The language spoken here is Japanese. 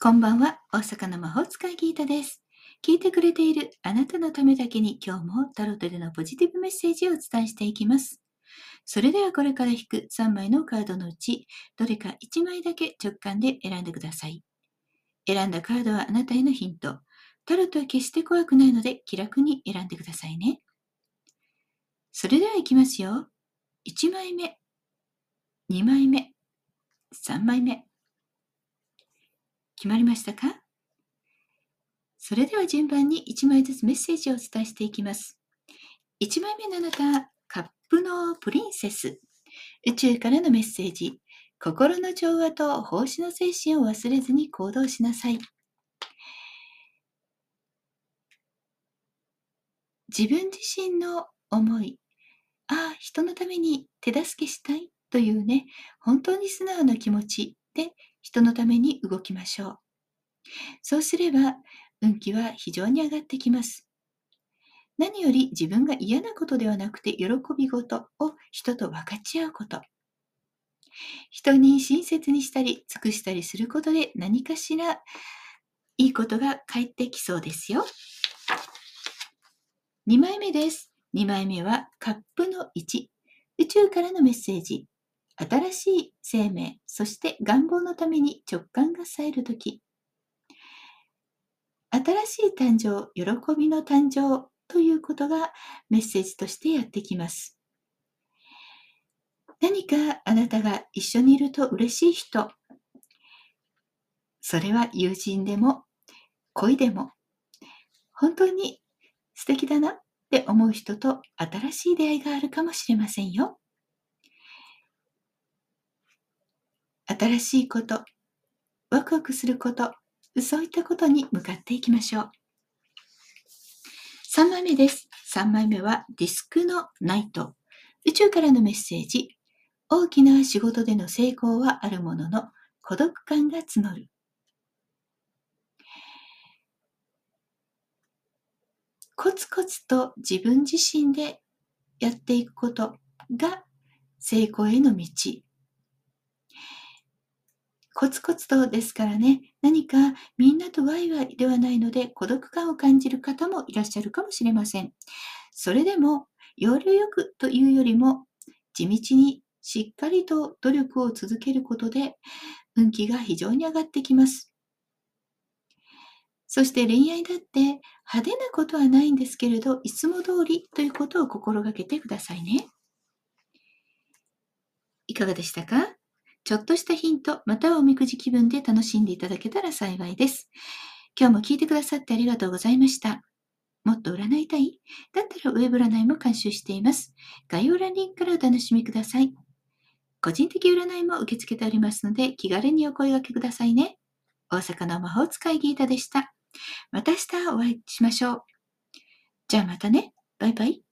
こんばんは、大阪の魔法使いギータです。聞いてくれているあなたのためだけに今日もタロットでのポジティブメッセージをお伝えしていきます。それではこれから引く3枚のカードのうち、どれか1枚だけ直感で選んでください。選んだカードはあなたへのヒント。タロットは決して怖くないので気楽に選んでくださいね。それでは行きますよ。1枚目、2枚目、3枚目。決まりましたか？それでは順番に1枚ずつメッセージをお伝えしていきます。1枚目のあなた、カップのプリンセス。宇宙からのメッセージ。心の調和と奉仕の精神を忘れずに行動しなさい。自分自身の思い。ああ、人のために手助けしたいというね、本当に素直な気持ちで人のために動きましょう。そうすれば、運気は非常に上がってきます。何より自分が嫌なことではなくて喜び事を人と分かち合うこと。人に親切にしたり尽くしたりすることで何かしらいいことが返ってきそうですよ。2枚目です。2枚目はカップの1。宇宙からのメッセージ。新しい生命、そして願望のために直感が冴えるとき、新しい誕生、喜びの誕生ということがメッセージとしてやってきます。何かあなたが一緒にいると嬉しい人、それは友人でも恋でも、本当に素敵だなって思う人と新しい出会いがあるかもしれませんよ。新しいこと、ワクワクすること、そういったことに向かっていきましょう。3枚目です。3枚目はディスクのナイト。宇宙からのメッセージ。大きな仕事での成功はあるものの、孤独感が募る。コツコツと自分自身でやっていくことが成功への道コツコツとですからね、何かみんなとワイワイではないので孤独感を感じる方もいらっしゃるかもしれません。それでも、要領よくというよりも、地道にしっかりと努力を続けることで、運気が非常に上がってきます。そして恋愛だって派手なことはないんですけれど、いつも通りということを心がけてくださいね。いかがでしたか？ちょっとしたヒント、またはおみくじ気分で楽しんでいただけたら幸いです。今日も聞いてくださってありがとうございました。もっと占いたい？だったらウェブ占いも監修しています。概要欄リンクからお楽しみください。個人的占いも受け付けておりますので、気軽にお声掛けくださいね。大阪の魔法使いギータでした。また明日お会いしましょう。じゃあまたね。バイバイ。